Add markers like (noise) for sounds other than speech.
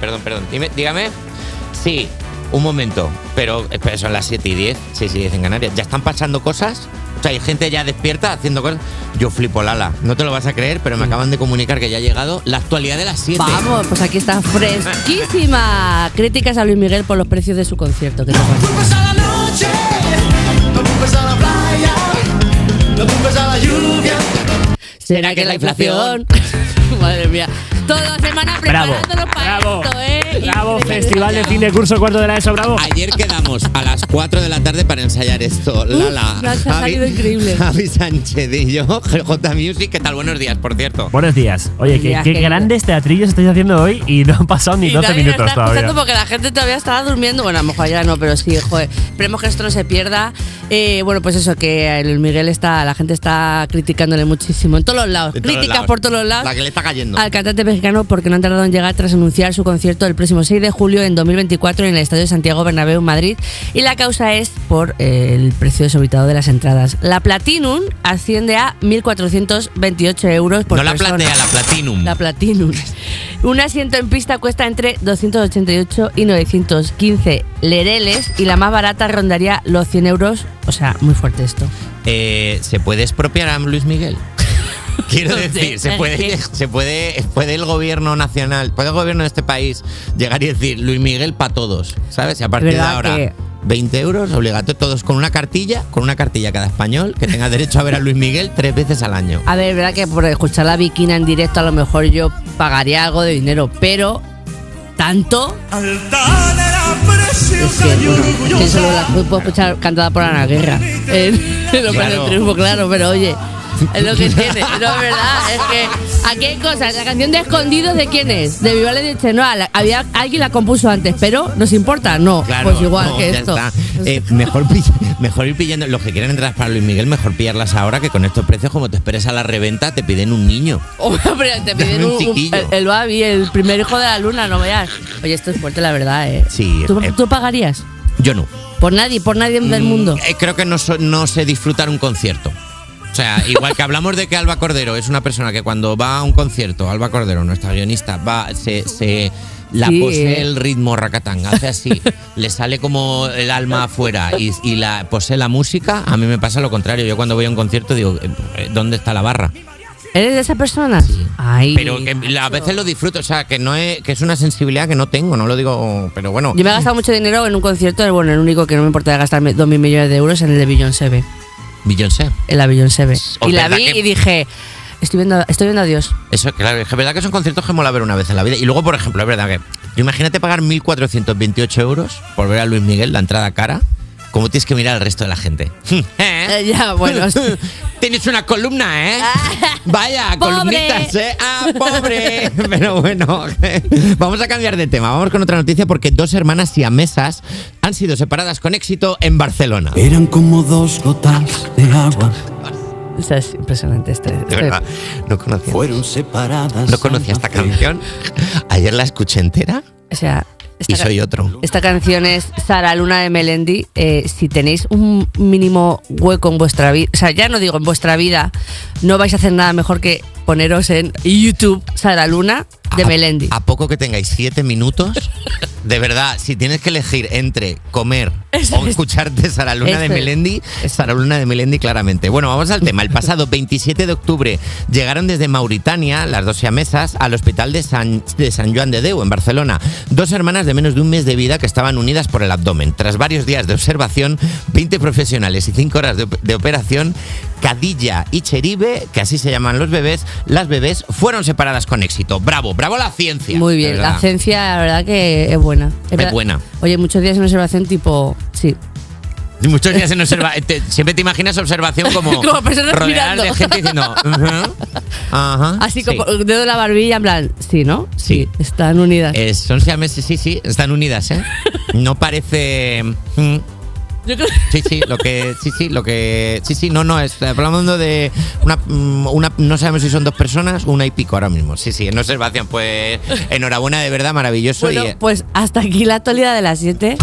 perdón, perdón. Dime- dígame. Sí, un momento. Pero, espera, son las 7 y 10. Sí, sí, 10 en Canarias. ¿Ya están pasando cosas? O sea, hay gente ya despierta haciendo cosas. Yo flipo, Lala. No te lo vas a creer, pero me acaban de comunicar que ya ha llegado la actualidad de las 7. Vamos, pues aquí está fresquísima. (laughs) Críticas a Luis Miguel por los precios de su concierto. ¿Qué te parece? culpes a la noche, no culpes a la playa, no culpes a la lluvia. ¿Será que es la inflación? (laughs) Madre mía. Toda la semana Bravo, preparándonos para bravo, esto, ¿eh? bravo, Increíble. Festival de Cine Curso Cuarto de la ESO, bravo. Ayer quedamos a las 4 de la tarde para ensayar esto. Lala, me ha salido increíble. Javi Sánchez y yo, J Music. ¿Qué tal? Buenos días, por cierto. Buenos días. Oye, qué, Días, qué querido. grandes teatrillos estáis haciendo hoy y no han pasado ni Y 12 nadie lo minutos está todavía. porque la gente todavía estaba durmiendo. Bueno, a lo mejor ya no, pero sí, joder. Esperemos que esto no se pierda. Eh, bueno, pues eso, que el Miguel está, la gente está criticándole muchísimo en todos los lados. De todos Críticas lados. por todos los lados. La que le está cayendo. Al cantante mexicano porque no han tardado en llegar tras anunciar su concierto el próximo 6 de julio en 2024 en el Estadio Santiago Bernabéu Madrid y la causa es por eh, el precio desorbitado de las entradas. La Platinum asciende a 1.428 euros por no la persona. platea, la Platinum. La Platinum. Un asiento en pista cuesta entre 288 y 915 lereles y la más barata rondaría los 100 euros. O sea, muy fuerte esto. Eh, ¿Se puede expropiar a Luis Miguel? Quiero No decir, se puede, (laughs) se puede, puede el gobierno nacional, puede el gobierno de este país llegar y decir Luis Miguel para todos, ¿sabes? Y a partir de ahora, que- 20 euros obligatorio, todos con una cartilla, con una cartilla cada español que tenga derecho a ver a Luis Miguel tres veces al año. A ver, verdad que por escuchar la Bikina en directo a lo mejor yo pagaría algo de dinero, pero tanto es que, bueno, que solo la puedo escuchar cantada por Ana Guerra (laughs) en en Operación Claro. Triunfo, claro, pero oye, es lo que tiene, no es verdad, es que aquí hay cosas, la canción de Escondidos de quién es, de Vivaldi de Chenoa, la- había alguien la compuso antes, pero nos importa, no, Claro, pues igual no, que ya esto. está. Eh, mejor, (laughs) mejor ir pillando. Los que quieren entrar para Luis Miguel, mejor pillarlas ahora que con estos precios, como te esperes a la reventa, te piden un niño. (laughs) Hombre, te piden Dame un un, un- chiquillo. el, el Babi, el primer hijo de la luna, no veas. Oye, esto es fuerte, la verdad, ¿eh? Sí, ¿Tú, eh. tú pagarías? Yo no. Por nadie, por nadie del mundo. Mm, eh, creo que no, so- no sé disfrutar un concierto. O sea, igual que hablamos de que Alba Cordero es una persona que cuando va a un concierto, Alba Cordero, nuestra guionista, va, se, se la Sí. posee el ritmo racatán, hace así, le sale como el alma afuera y, y la posee la música, a mí me pasa lo contrario. Yo cuando voy a un concierto digo, eh, eh, ¿dónde está la barra? ¿Eres de esa persona? Ay. Pero que a veces lo disfruto, o sea, que no es, que es una sensibilidad que no tengo, no lo digo, pero bueno. Yo me he gastado mucho dinero en un concierto, bueno, el único que no me importa gastarme 2.000 millones de euros en el de Beyoncé, Beyoncé. en la Beyoncé. Y la vi que- y dije, estoy viendo, estoy viendo a Dios. Eso, claro, es verdad que son conciertos que mola ver una vez en la vida. Y luego, por ejemplo, es verdad que imagínate pagar 1.428 euros por ver a Luis Miguel, la entrada cara. ¿Cómo tienes que mirar al resto de la gente? (laughs) ¿Eh? Eh, ya, bueno. (laughs) Tienes una columna, ¿eh? Vaya, Pobre. columnitas, ¿eh? Ah, pobre. (laughs) Pero bueno, vamos a cambiar de tema. Vamos con otra noticia porque dos hermanas siamesas han sido separadas con éxito en Barcelona. Eran como dos gotas de agua, O sea, es impresionante este. De verdad, no conocía. fueron separadas. No conocía esta canción. Ayer la escuché entera O sea, esta y soy otro. Esta canción es Sara Luna de Melendi. Eh, si tenéis un mínimo hueco en vuestra vida, o sea, ya no digo en vuestra vida, no vais a hacer nada mejor que poneros en YouTube Sara Luna de A- Melendi. A poco que tengáis siete minutos, de verdad, si tienes que elegir entre comer Eso o es. escucharte Sara Luna de. Melendi, Sara Luna de Melendi claramente. Bueno, vamos al tema. El pasado 27 de octubre llegaron desde Mauritania, las dos siamesas, al hospital de San, de San Joan de Deu, en Barcelona. Dos hermanas de menos de un mes de vida que estaban unidas por el abdomen. Tras varios días de observación, 20 profesionales y 5 horas de, de operación, Cadilla y Cheribe, que así se llaman los bebés, las bebés fueron separadas con éxito. Bravo, bravo la ciencia. Muy de bien, la ciencia, la verdad que es buena. verdad- buena. Oye, muchos días en observación tipo, sí. Y Muchos días en observa te- siempre te imaginas observación (laughs) como, Como personas rodeadas de mirando. gente diciendo "Ujú, (laughs) ajá, Así sí". como dedo en la barbilla, en plan, sí, ¿no? Sí. están unidas. Eh, son siameses, sí, sí, están unidas, ¿eh? (laughs) No parece. mm, Yo creo Sí, sí, lo que. Sí, sí, lo que. Sí, sí, no, no, es, hablando de una, mm, una. No sabemos si son dos personas, una y pico ahora mismo. Sí, sí, en observación. Pues enhorabuena, de verdad, maravilloso. Bueno, y, eh, pues hasta aquí la actualidad de las 7.